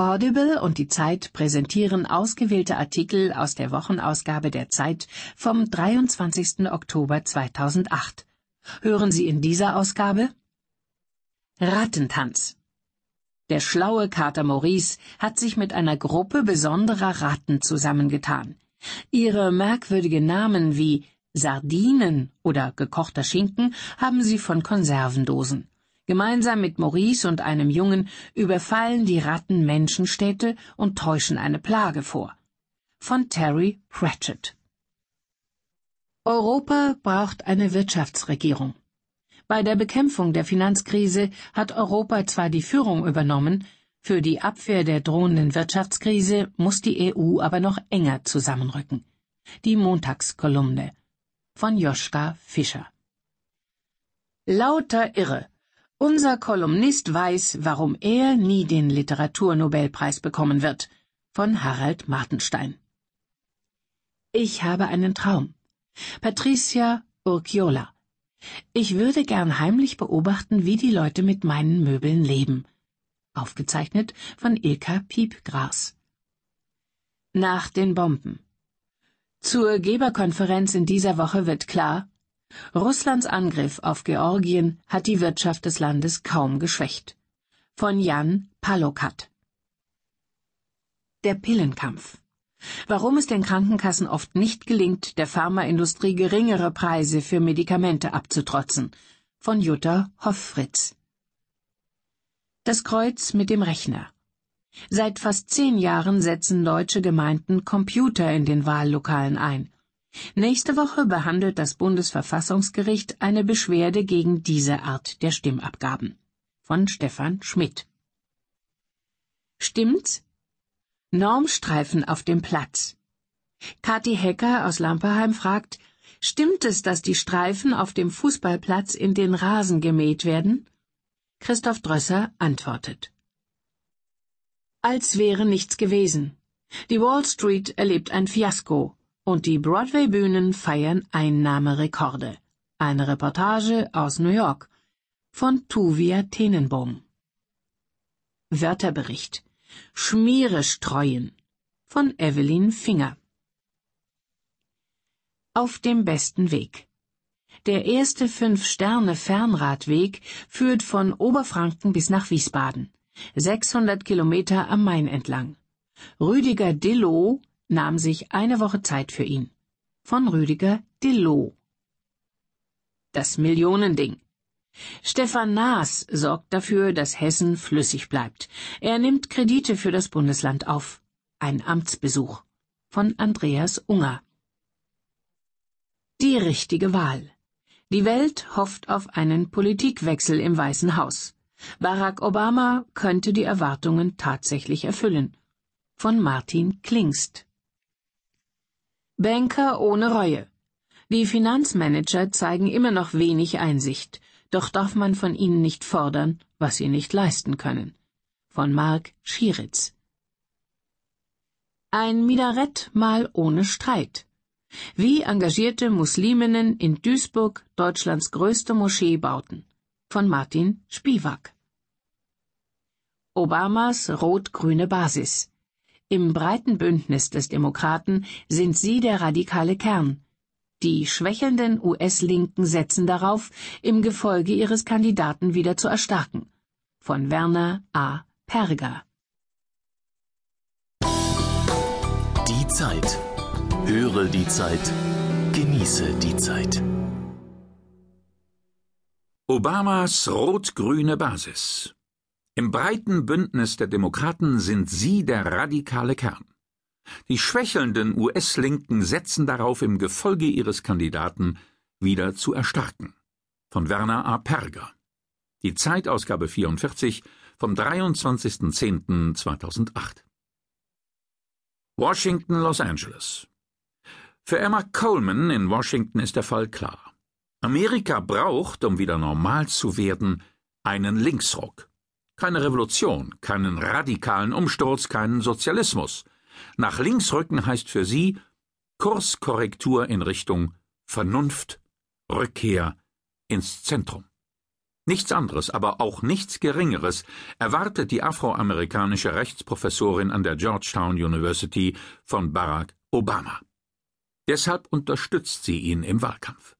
Audible und die Zeit präsentieren ausgewählte Artikel aus der Wochenausgabe der Zeit vom 23. Oktober 2008. Hören Sie in dieser Ausgabe Rattentanz. Der schlaue Kater Maurice hat sich mit einer Gruppe besonderer Ratten zusammengetan. Ihre merkwürdigen Namen wie Sardinen oder gekochter Schinken haben sie von Konservendosen. Gemeinsam mit Maurice und einem Jungen überfallen die Ratten Menschenstädte und täuschen eine Plage vor. Von Terry Pratchett. Europa braucht eine Wirtschaftsregierung. Bei der Bekämpfung der Finanzkrise hat Europa zwar die Führung übernommen, für die Abwehr der drohenden Wirtschaftskrise muss die EU aber noch enger zusammenrücken. Die Montagskolumne von Joschka Fischer. Lauter Irre. Unser Kolumnist weiß, warum er nie den Literaturnobelpreis bekommen wird. Von Harald Martenstein. Ich habe einen Traum. Patricia Urquiola. Ich würde gern heimlich beobachten, wie die Leute mit meinen Möbeln leben. Aufgezeichnet von Ilka Piepgras. Nach den Bomben. Zur Geberkonferenz in dieser Woche wird klar, Russlands Angriff auf Georgien hat die Wirtschaft des Landes kaum geschwächt. Von Jan Palokat. Der Pillenkampf. Warum es den Krankenkassen oft nicht gelingt, der Pharmaindustrie geringere Preise für Medikamente abzutrotzen. Von Jutta Hoffritz. Das Kreuz mit dem Rechner. Seit fast zehn Jahren setzen deutsche Gemeinden Computer in den Wahllokalen ein. Nächste Woche behandelt das Bundesverfassungsgericht eine Beschwerde gegen diese Art der Stimmabgaben. Von Stefan Schmidt. Stimmt's? Normstreifen auf dem Platz. Kathi Hecker aus Lamperheim fragt, stimmt es, dass die Streifen auf dem Fußballplatz in den Rasen gemäht werden? Christoph Drösser antwortet. Als wäre nichts gewesen. Die Wall Street erlebt ein Fiasko und die Broadway-Bühnen feiern Einnahmerekorde. Eine Reportage aus New York von Tuvia Tenenbaum. Wörterbericht Schmiere streuen von Evelyn Finger. Auf dem besten Weg. Der erste Fünf-Sterne-Fernradweg führt von Oberfranken bis nach Wiesbaden. 600 Kilometer am Main entlang. Rüdiger Dillow nahm sich eine Woche Zeit für ihn. Von Rüdiger Dillow. Das Millionending. Stefan Naas sorgt dafür, dass Hessen flüssig bleibt. Er nimmt Kredite für das Bundesland auf. Ein Amtsbesuch. Von Andreas Unger. Die richtige Wahl. Die Welt hofft auf einen Politikwechsel im Weißen Haus. Barack Obama könnte die Erwartungen tatsächlich erfüllen. Von Martin Klingst. Banker ohne Reue. Die Finanzmanager zeigen immer noch wenig Einsicht, doch darf man von ihnen nicht fordern, was sie nicht leisten können. Von Mark Schieritz. Ein Minarett mal ohne Streit. Wie engagierte Musliminnen in Duisburg Deutschlands größte Moschee bauten von Martin Spivak. Obamas rot-grüne Basis. Im breiten Bündnis des Demokraten sind sie der radikale Kern. Die schwächelnden US-Linken setzen darauf, im Gefolge ihres Kandidaten wieder zu erstarken. Von Werner A. Perger. Die Zeit. Höre die Zeit. Genieße die Zeit. Obamas rot-grüne Basis. Im breiten Bündnis der Demokraten sind sie der radikale Kern. Die schwächelnden US-Linken setzen darauf, im Gefolge ihres Kandidaten wieder zu erstarken. Von Werner A. Perger. Die Zeitausgabe 44 vom 23.10.2008. Washington, Los Angeles. Für Emma Coleman in Washington ist der Fall klar. Amerika braucht, um wieder normal zu werden, einen Linksruck. Keine Revolution, keinen radikalen Umsturz, keinen Sozialismus. Nach links rücken heißt für sie Kurskorrektur in Richtung Vernunft, Rückkehr ins Zentrum. Nichts anderes, aber auch nichts Geringeres erwartet die afroamerikanische Rechtsprofessorin an der Georgetown University von Barack Obama. Deshalb unterstützt sie ihn im Wahlkampf.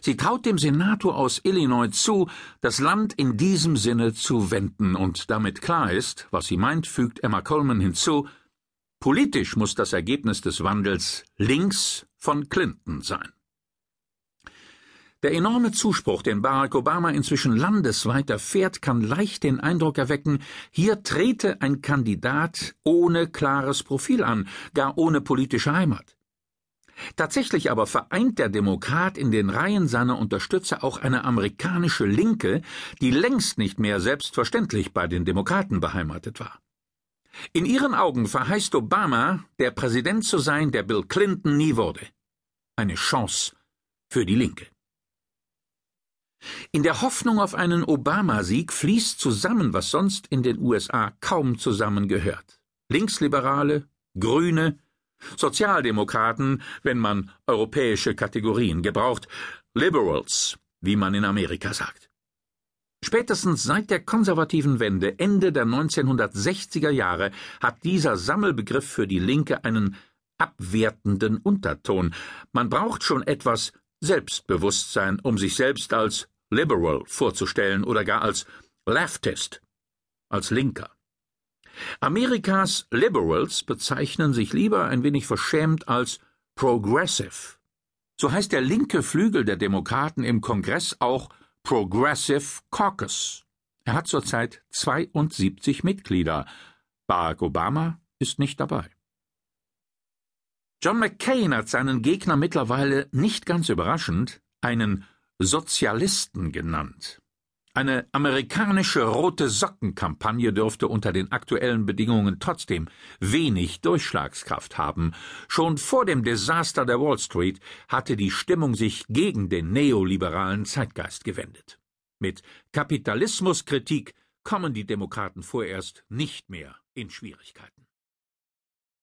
Sie traut dem Senator aus Illinois zu, das Land in diesem Sinne zu wenden, und damit klar ist, was sie meint, fügt Emma Coleman hinzu, politisch muss das Ergebnis des Wandels links von Clinton sein. Der enorme Zuspruch, den Barack Obama inzwischen landesweit erfährt, kann leicht den Eindruck erwecken, hier trete ein Kandidat ohne klares Profil an, gar ohne politische Heimat. Tatsächlich aber vereint der Demokrat in den Reihen seiner Unterstützer auch eine amerikanische Linke, die längst nicht mehr selbstverständlich bei den Demokraten beheimatet war. In ihren Augen verheißt Obama, der Präsident zu sein, der Bill Clinton nie wurde. Eine Chance für die Linke. In der Hoffnung auf einen Obama-Sieg fließt zusammen, was sonst in den USA kaum zusammengehört. Linksliberale, Grüne, Sozialdemokraten, wenn man europäische Kategorien gebraucht, Liberals, wie man in Amerika sagt. Spätestens seit der konservativen Wende Ende der 1960er Jahre hat dieser Sammelbegriff für die Linke einen abwertenden Unterton. Man braucht schon etwas Selbstbewusstsein, um sich selbst als liberal vorzustellen oder gar als leftist, als Linker. Amerikas Liberals bezeichnen sich lieber ein wenig verschämt als Progressive. So heißt der linke Flügel der Demokraten im Kongress auch Progressive Caucus. Er hat zurzeit 72 Mitglieder. Barack Obama ist nicht dabei. John McCain hat seinen Gegner mittlerweile nicht ganz überraschend einen Sozialisten genannt. Eine amerikanische rote Sockenkampagne dürfte unter den aktuellen Bedingungen trotzdem wenig Durchschlagskraft haben. Schon vor dem Desaster der Wall Street hatte die Stimmung sich gegen den neoliberalen Zeitgeist gewendet. Mit Kapitalismuskritik kommen die Demokraten vorerst nicht mehr in Schwierigkeiten.